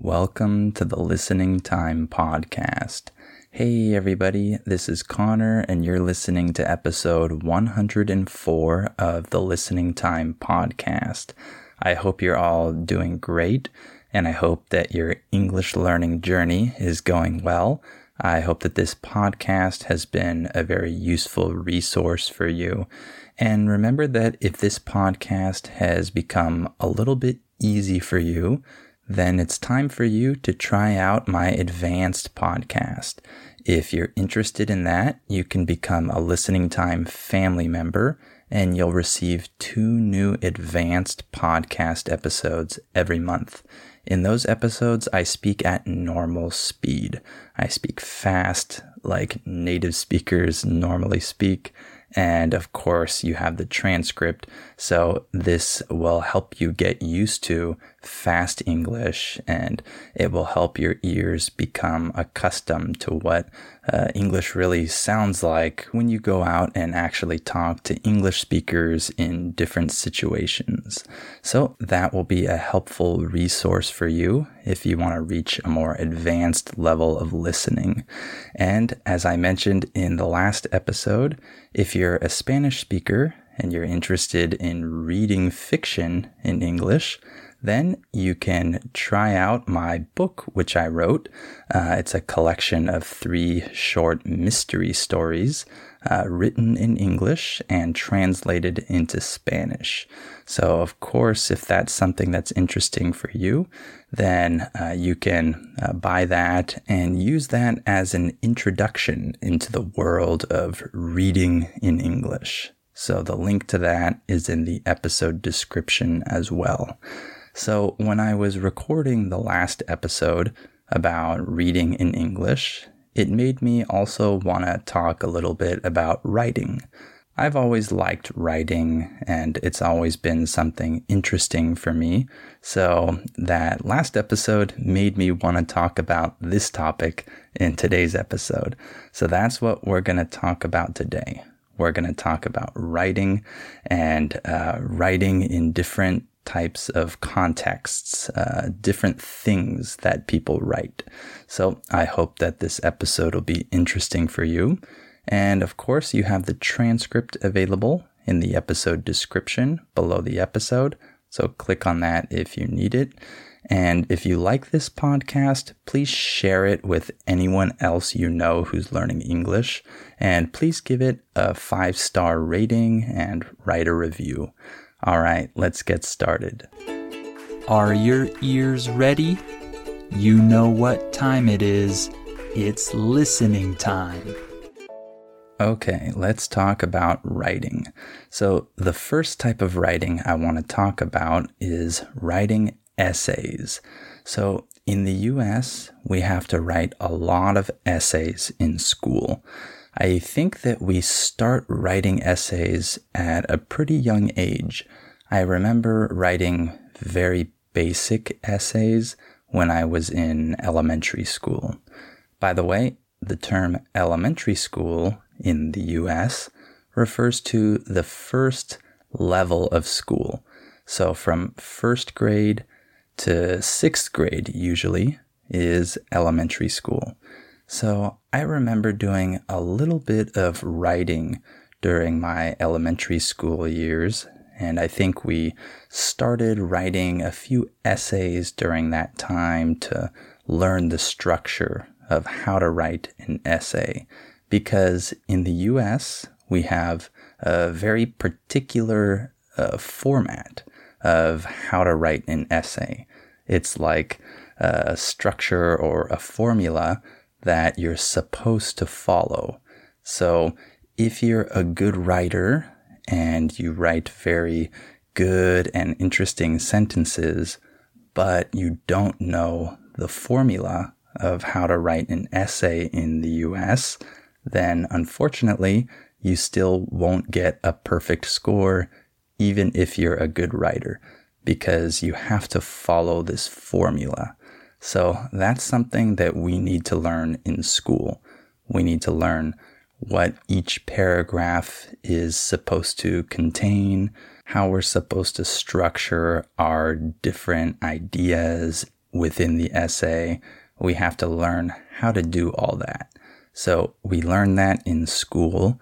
Welcome to the Listening Time Podcast. Hey, everybody, this is Connor, and you're listening to episode 104 of the Listening Time Podcast. I hope you're all doing great, and I hope that your English learning journey is going well. I hope that this podcast has been a very useful resource for you. And remember that if this podcast has become a little bit easy for you, then it's time for you to try out my advanced podcast. If you're interested in that, you can become a listening time family member and you'll receive two new advanced podcast episodes every month. In those episodes, I speak at normal speed. I speak fast, like native speakers normally speak. And of course, you have the transcript. So this will help you get used to fast English and it will help your ears become accustomed to what uh, English really sounds like when you go out and actually talk to English speakers in different situations. So that will be a helpful resource for you if you want to reach a more advanced level of listening. And as I mentioned in the last episode, if you're a Spanish speaker and you're interested in reading fiction in English, then you can try out my book, which I wrote. Uh, it's a collection of three short mystery stories uh, written in English and translated into Spanish. So, of course, if that's something that's interesting for you, then uh, you can uh, buy that and use that as an introduction into the world of reading in English. So, the link to that is in the episode description as well. So, when I was recording the last episode about reading in English, it made me also want to talk a little bit about writing. I've always liked writing, and it's always been something interesting for me. So, that last episode made me want to talk about this topic in today's episode. So, that's what we're going to talk about today. We're going to talk about writing and uh, writing in different types of contexts, uh, different things that people write. So I hope that this episode will be interesting for you. And of course, you have the transcript available in the episode description below the episode. So click on that if you need it. And if you like this podcast, please share it with anyone else you know who's learning English. And please give it a five star rating and write a review. All right, let's get started. Are your ears ready? You know what time it is. It's listening time. Okay, let's talk about writing. So, the first type of writing I want to talk about is writing essays. So, in the US, we have to write a lot of essays in school. I think that we start writing essays at a pretty young age. I remember writing very basic essays when I was in elementary school. By the way, the term elementary school in the US refers to the first level of school. So from first grade to sixth grade, usually, is elementary school. So I remember doing a little bit of writing during my elementary school years, and I think we started writing a few essays during that time to learn the structure of how to write an essay. Because in the US, we have a very particular uh, format of how to write an essay. It's like a structure or a formula that you're supposed to follow. So if you're a good writer and you write very good and interesting sentences, but you don't know the formula of how to write an essay in the US, then unfortunately, you still won't get a perfect score, even if you're a good writer, because you have to follow this formula. So that's something that we need to learn in school. We need to learn what each paragraph is supposed to contain, how we're supposed to structure our different ideas within the essay. We have to learn how to do all that. So we learn that in school.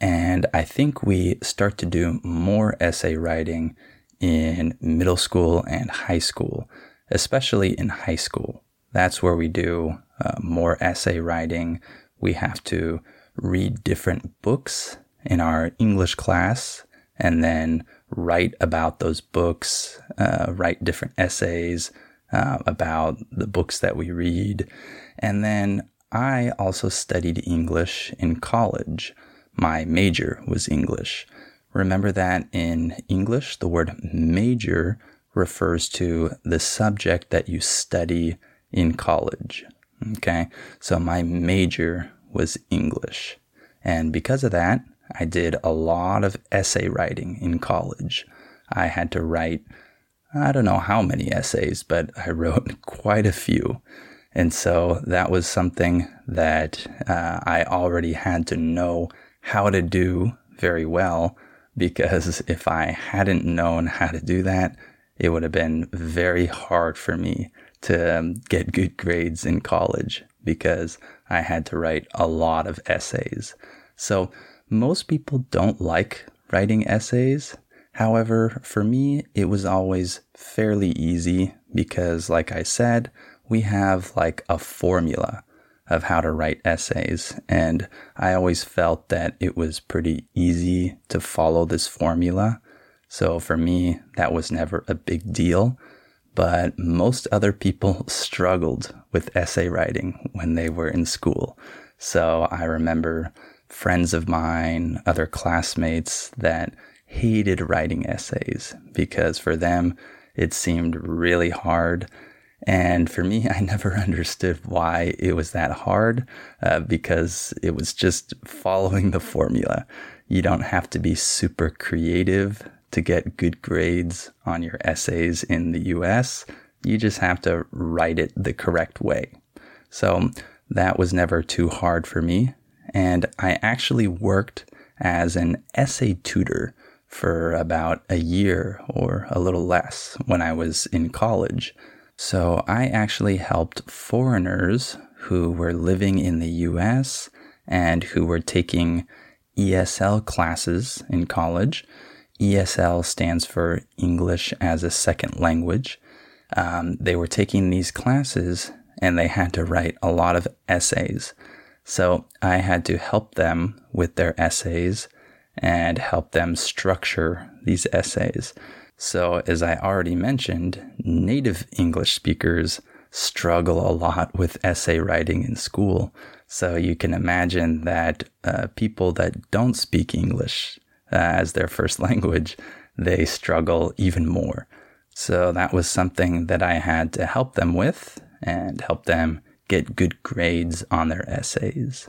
And I think we start to do more essay writing in middle school and high school especially in high school. That's where we do uh, more essay writing. We have to read different books in our English class and then write about those books, uh, write different essays uh, about the books that we read. And then I also studied English in college. My major was English. Remember that in English, the word major refers to the subject that you study in college. Okay, so my major was English. And because of that, I did a lot of essay writing in college. I had to write, I don't know how many essays, but I wrote quite a few. And so that was something that uh, I already had to know how to do very well because if I hadn't known how to do that, it would have been very hard for me to um, get good grades in college because I had to write a lot of essays. So most people don't like writing essays. However, for me, it was always fairly easy because, like I said, we have like a formula of how to write essays. And I always felt that it was pretty easy to follow this formula. So for me, that was never a big deal. But most other people struggled with essay writing when they were in school. So I remember friends of mine, other classmates that hated writing essays because for them it seemed really hard. And for me, I never understood why it was that hard uh, because it was just following the formula. You don't have to be super creative to get good grades on your essays in the US. You just have to write it the correct way. So that was never too hard for me. And I actually worked as an essay tutor for about a year or a little less when I was in college. So I actually helped foreigners who were living in the US and who were taking ESL classes in college. ESL stands for English as a Second Language. Um, they were taking these classes and they had to write a lot of essays. So I had to help them with their essays and help them structure these essays. So, as I already mentioned, native English speakers struggle a lot with essay writing in school. So, you can imagine that uh, people that don't speak English Uh, as their first language, they struggle even more. So, that was something that I had to help them with and help them get good grades on their essays.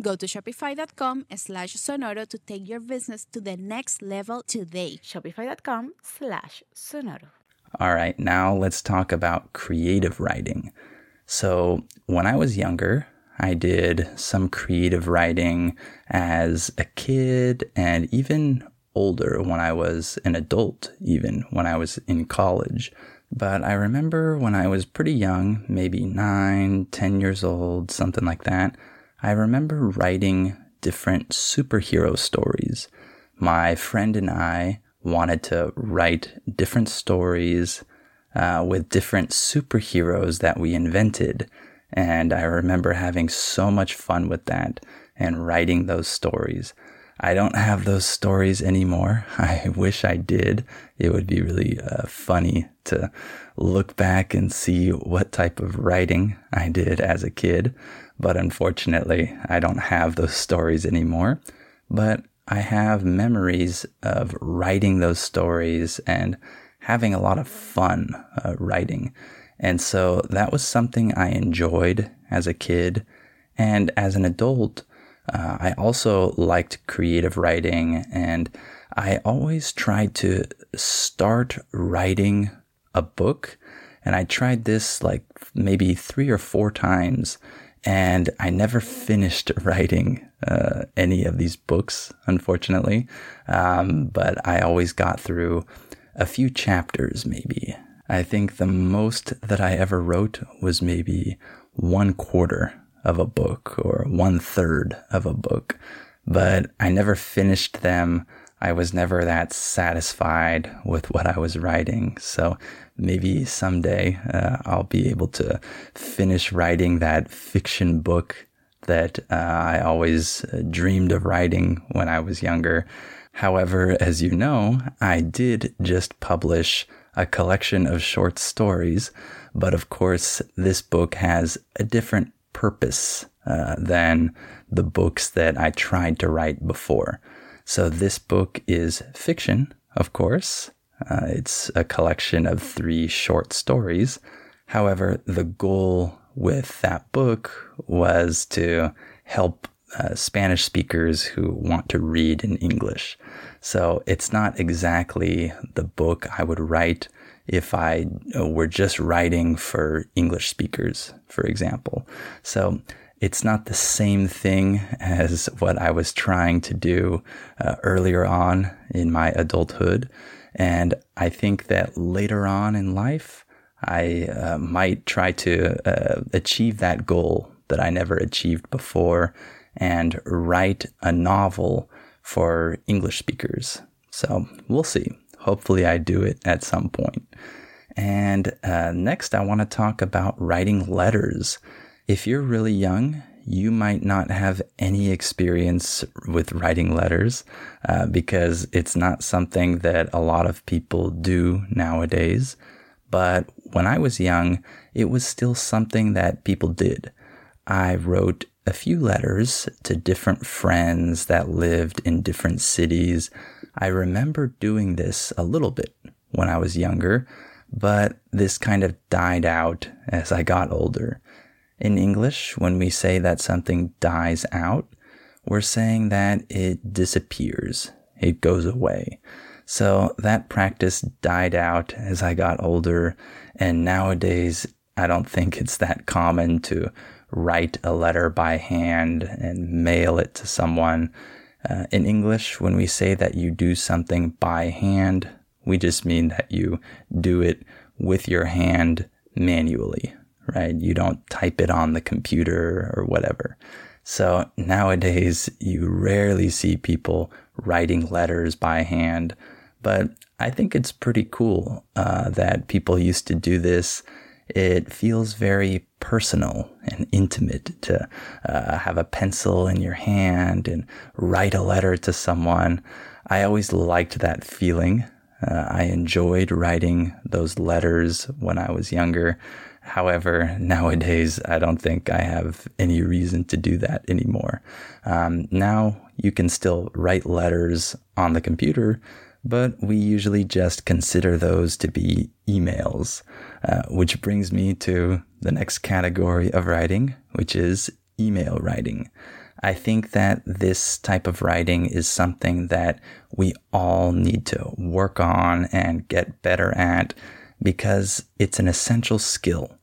Go to shopify.com slash sonoro to take your business to the next level today. Shopify.com slash sonoro. All right, now let's talk about creative writing. So, when I was younger, I did some creative writing as a kid and even older when I was an adult, even when I was in college. But I remember when I was pretty young, maybe nine, ten years old, something like that, I remember writing different superhero stories. My friend and I wanted to write different stories uh, with different superheroes that we invented. And I remember having so much fun with that and writing those stories. I don't have those stories anymore. I wish I did. It would be really uh, funny to look back and see what type of writing I did as a kid. But unfortunately, I don't have those stories anymore. But I have memories of writing those stories and having a lot of fun uh, writing. And so that was something I enjoyed as a kid. And as an adult, uh, I also liked creative writing. And I always tried to start writing a book. And I tried this like maybe three or four times and I never finished writing uh, any of these books, unfortunately. Um, but I always got through a few chapters, maybe. I think the most that I ever wrote was maybe one quarter of a book or one third of a book, but I never finished them. I was never that satisfied with what I was writing. So maybe someday uh, I'll be able to finish writing that fiction book that uh, I always uh, dreamed of writing when I was younger. However, as you know, I did just publish a collection of short stories, but of course, this book has a different purpose uh, than the books that I tried to write before. So this book is fiction, of course. Uh, it's a collection of three short stories. However, the goal with that book was to help uh, Spanish speakers who want to read in English. So it's not exactly the book I would write if I uh, were just writing for English speakers, for example. So it's not the same thing as what I was trying to do uh, earlier on in my adulthood. And I think that later on in life, I uh, might try to uh, achieve that goal that I never achieved before and write a novel for English speakers. So we'll see. Hopefully, I do it at some point. And uh, next, I want to talk about writing letters. If you're really young, you might not have any experience with writing letters uh, because it's not something that a lot of people do nowadays. But when I was young, it was still something that people did. I wrote a few letters to different friends that lived in different cities. I remember doing this a little bit when I was younger, but this kind of died out as I got older. In English, when we say that something dies out, we're saying that it disappears, it goes away. So that practice died out as I got older, and nowadays I don't think it's that common to write a letter by hand and mail it to someone. Uh, in English, when we say that you do something by hand, we just mean that you do it with your hand manually, right? You don't type it on the computer or whatever. So nowadays, you rarely see people writing letters by hand, but I think it's pretty cool uh, that people used to do this it feels very personal and intimate to uh, have a pencil in your hand and write a letter to someone. I always liked that feeling. Uh, I enjoyed writing those letters when I was younger. However, nowadays, I don't think I have any reason to do that anymore. Um, now you can still write letters on the computer, but we usually just consider those to be emails, uh, which brings me to the next category of writing, which is email writing. I think that this type of writing is something that we all need to work on and get better at because it's an essential skill.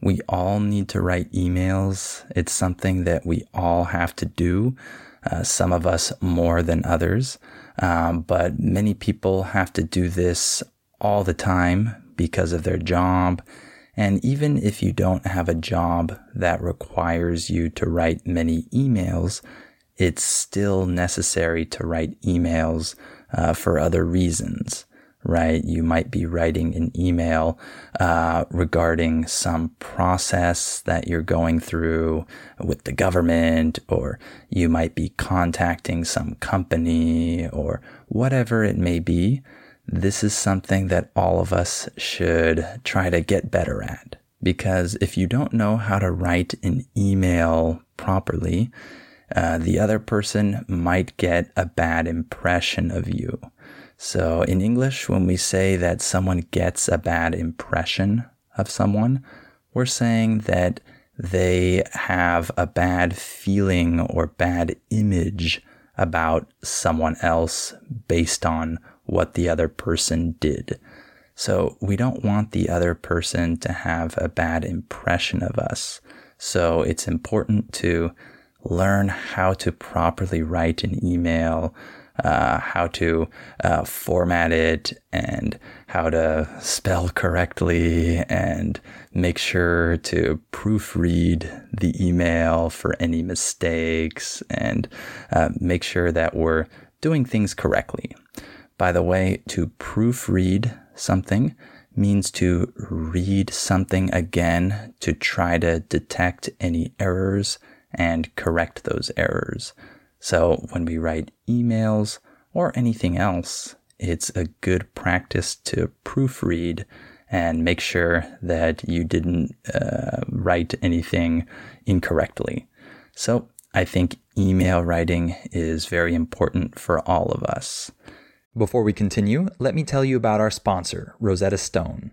We all need to write emails. It's something that we all have to do, uh, some of us more than others. Um, but many people have to do this all the time because of their job. And even if you don't have a job that requires you to write many emails, it's still necessary to write emails uh, for other reasons, right? You might be writing an email uh, regarding some process that you're going through with the government, or you might be contacting some company, or whatever it may be this is something that all of us should try to get better at. Because if you don't know how to write an email properly, uh, the other person might get a bad impression of you. So in English, when we say that someone gets a bad impression of someone, we're saying that they have a bad feeling or bad image about someone else based on what the other person did. So we don't want the other person to have a bad impression of us. So it's important to learn how to properly write an email, uh, how to uh, format it, and how to spell correctly, and make sure to proofread the email for any mistakes, and uh, make sure that we're doing things correctly. By the way, to proofread something means to read something again to try to detect any errors and correct those errors. So when we write emails or anything else, it's a good practice to proofread and make sure that you didn't uh, write anything incorrectly. So I think email writing is very important for all of us. Before we continue, let me tell you about our sponsor, Rosetta Stone.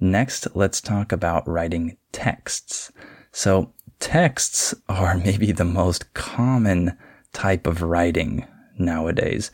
Next, let's talk about writing texts. So, texts are maybe the most common type of writing nowadays.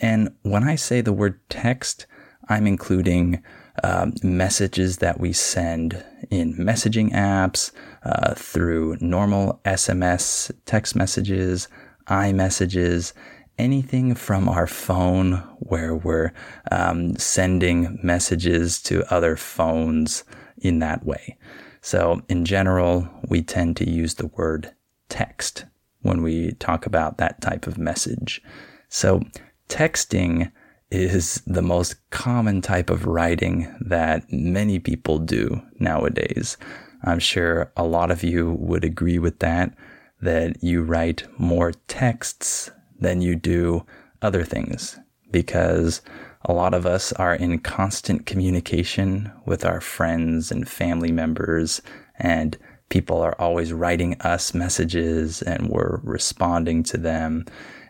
And when I say the word text, I'm including uh, messages that we send in messaging apps, uh, through normal SMS text messages, iMessages, anything from our phone where we're um, sending messages to other phones in that way. So, in general, we tend to use the word text when we talk about that type of message. So, texting is the most common type of writing that many people do nowadays. I'm sure a lot of you would agree with that, that you write more texts than you do other things because a lot of us are in constant communication with our friends and family members and people are always writing us messages and we're responding to them.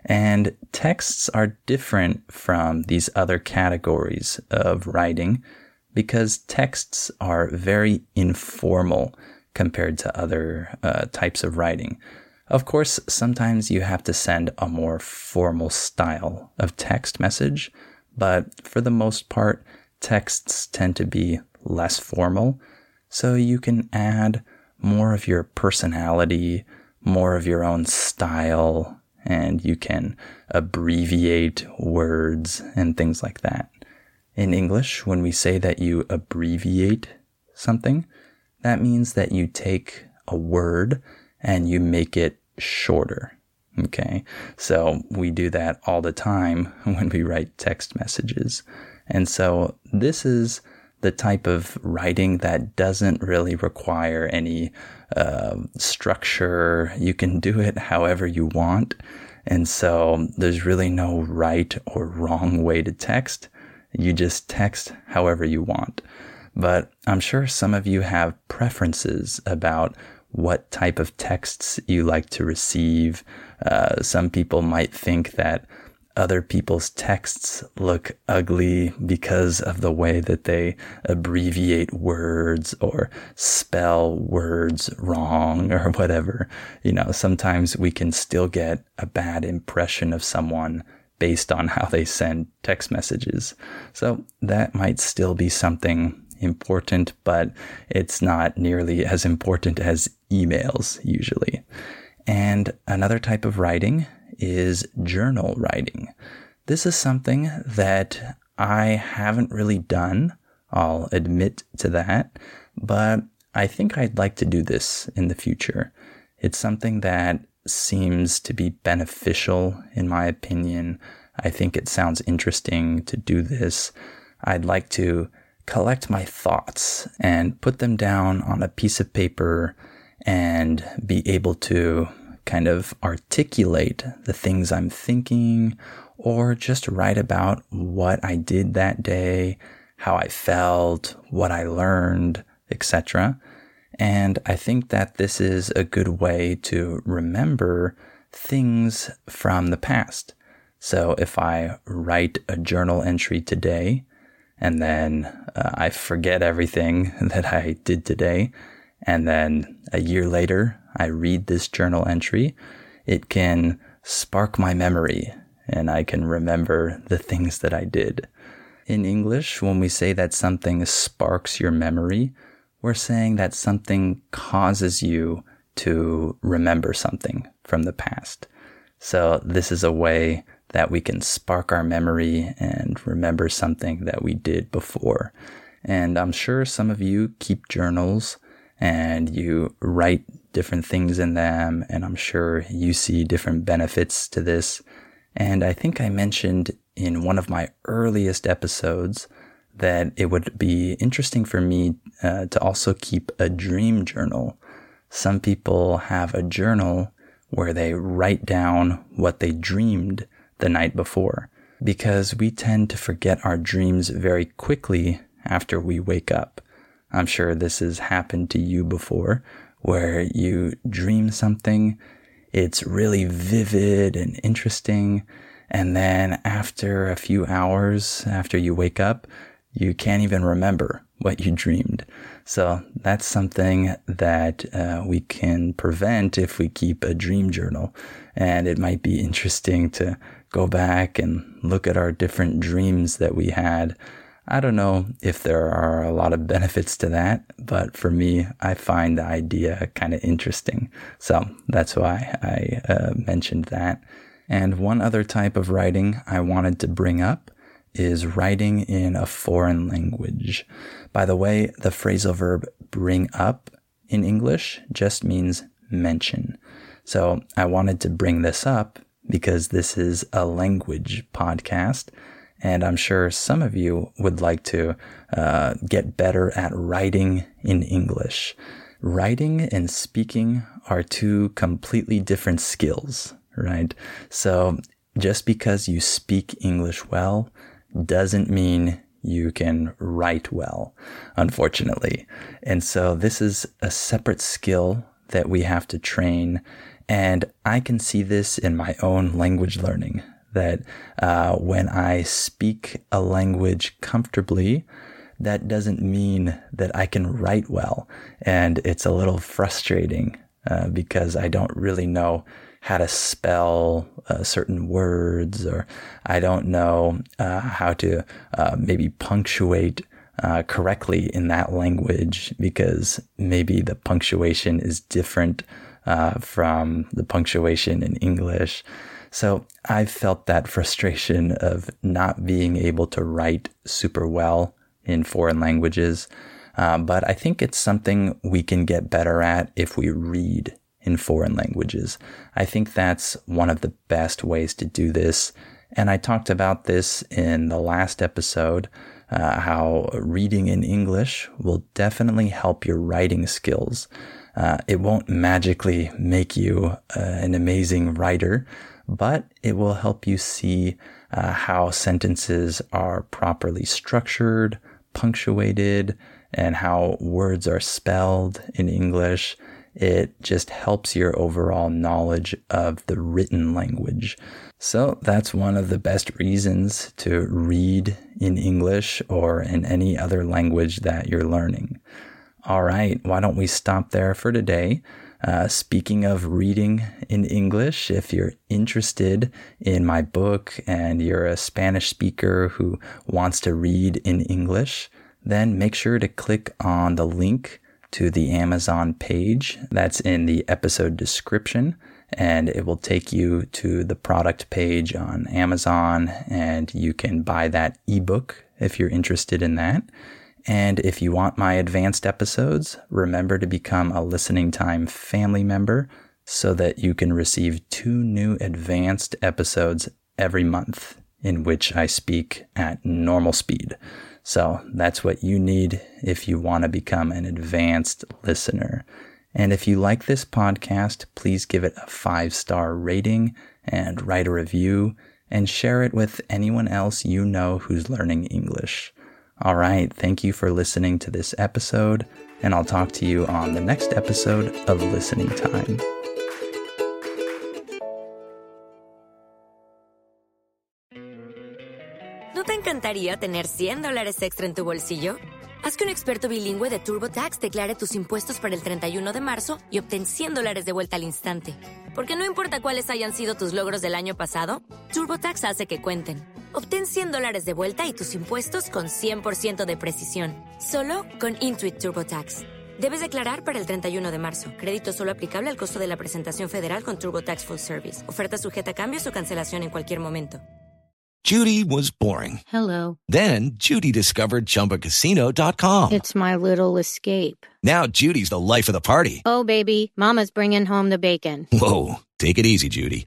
And texts are different from these other categories of writing because texts are very informal compared to other uh, types of writing. Of course, sometimes you have to send a more formal style of text message, but for the most part, texts tend to be less formal, so you can add more of your personality, more of your own style, and you can abbreviate words and things like that. In English, when we say that you abbreviate something, that means that you take a word and you make it shorter. Okay. So we do that all the time when we write text messages. And so this is the type of writing that doesn't really require any uh, structure. You can do it however you want. And so there's really no right or wrong way to text. You just text however you want. But I'm sure some of you have preferences about what type of texts you like to receive. Uh, some people might think that other people's texts look ugly because of the way that they abbreviate words or spell words wrong or whatever. You know, sometimes we can still get a bad impression of someone based on how they send text messages. So that might still be something important, but it's not nearly as important as emails usually. And another type of writing is journal writing. This is something that I haven't really done. I'll admit to that, but I think I'd like to do this in the future. It's something that seems to be beneficial in my opinion. I think it sounds interesting to do this. I'd like to collect my thoughts and put them down on a piece of paper and be able to kind of articulate the things I'm thinking or just write about what I did that day, how I felt, what I learned, etc. And I think that this is a good way to remember things from the past. So if I write a journal entry today and then uh, I forget everything that I did today, and then a year later I read this journal entry, it can spark my memory and I can remember the things that I did. In English, when we say that something sparks your memory, we're saying that something causes you to remember something from the past. So this is a way that we can spark our memory and remember something that we did before. And I'm sure some of you keep journals and you write different things in them. And I'm sure you see different benefits to this. And I think I mentioned in one of my earliest episodes that it would be interesting for me uh, to also keep a dream journal. Some people have a journal where they write down what they dreamed the night before because we tend to forget our dreams very quickly after we wake up. I'm sure this has happened to you before where you dream something, it's really vivid and interesting. And then after a few hours after you wake up, you can't even remember what you dreamed. So that's something that uh, we can prevent if we keep a dream journal. And it might be interesting to go back and look at our different dreams that we had. I don't know if there are a lot of benefits to that, but for me, I find the idea kind of interesting. So that's why I uh, mentioned that. And one other type of writing I wanted to bring up is writing in a foreign language. By the way, the phrasal verb bring up in English just means mention. So I wanted to bring this up because this is a language podcast. And I'm sure some of you would like to uh, get better at writing in English. Writing and speaking are two completely different skills, right? So just because you speak English well doesn't mean you can write well, unfortunately. And so this is a separate skill that we have to train. And I can see this in my own language learning that uh, when I speak a language comfortably, that doesn't mean that I can write well. And it's a little frustrating uh, because I don't really know how to spell uh, certain words, or I don't know uh, how to uh, maybe punctuate uh, correctly in that language because maybe the punctuation is different uh, from the punctuation in English. So I felt that frustration of not being able to write super well in foreign languages. Uh, but I think it's something we can get better at if we read in foreign languages. I think that's one of the best ways to do this. And I talked about this in the last episode uh, how reading in English will definitely help your writing skills. Uh, it won't magically make you uh, an amazing writer, but it will help you see uh, how sentences are properly structured, punctuated, and how words are spelled in English. It just helps your overall knowledge of the written language. So that's one of the best reasons to read in English or in any other language that you're learning. All right, why don't we stop there for today? Uh, speaking of reading in English, if you're interested in my book and you're a Spanish speaker who wants to read in English, then make sure to click on the link to the Amazon page that's in the episode description and it will take you to the product page on Amazon and you can buy that ebook if you're interested in that. And if you want my advanced episodes, remember to become a listening time family member so that you can receive two new advanced episodes every month in which I speak at normal speed. So that's what you need if you want to become an advanced listener. And if you like this podcast, please give it a five star rating and write a review and share it with anyone else you know who's learning English. All right, thank you for listening to this episode, and I'll talk to you on the next episode of Listening Time. ¿No te encantaría tener 100 dólares extra en tu bolsillo? Haz que un experto bilingüe de TurboTax declare tus impuestos para el 31 de marzo y obtén 100 dólares de vuelta al instante. Porque no importa cuáles hayan sido tus logros del año pasado, TurboTax hace que cuenten. Obtén 100 dólares de vuelta y tus impuestos con 100% de precisión. Solo con Intuit TurboTax. Debes declarar para el 31 de marzo. Crédito solo aplicable al costo de la presentación federal con TurboTax Full Service. Oferta sujeta a cambios o cancelación en cualquier momento. Judy was boring. Hello. Then Judy discovered ChumbaCasino.com. It's my little escape. Now Judy's the life of the party. Oh, baby, Mama's bringing home the bacon. Whoa, take it easy, Judy.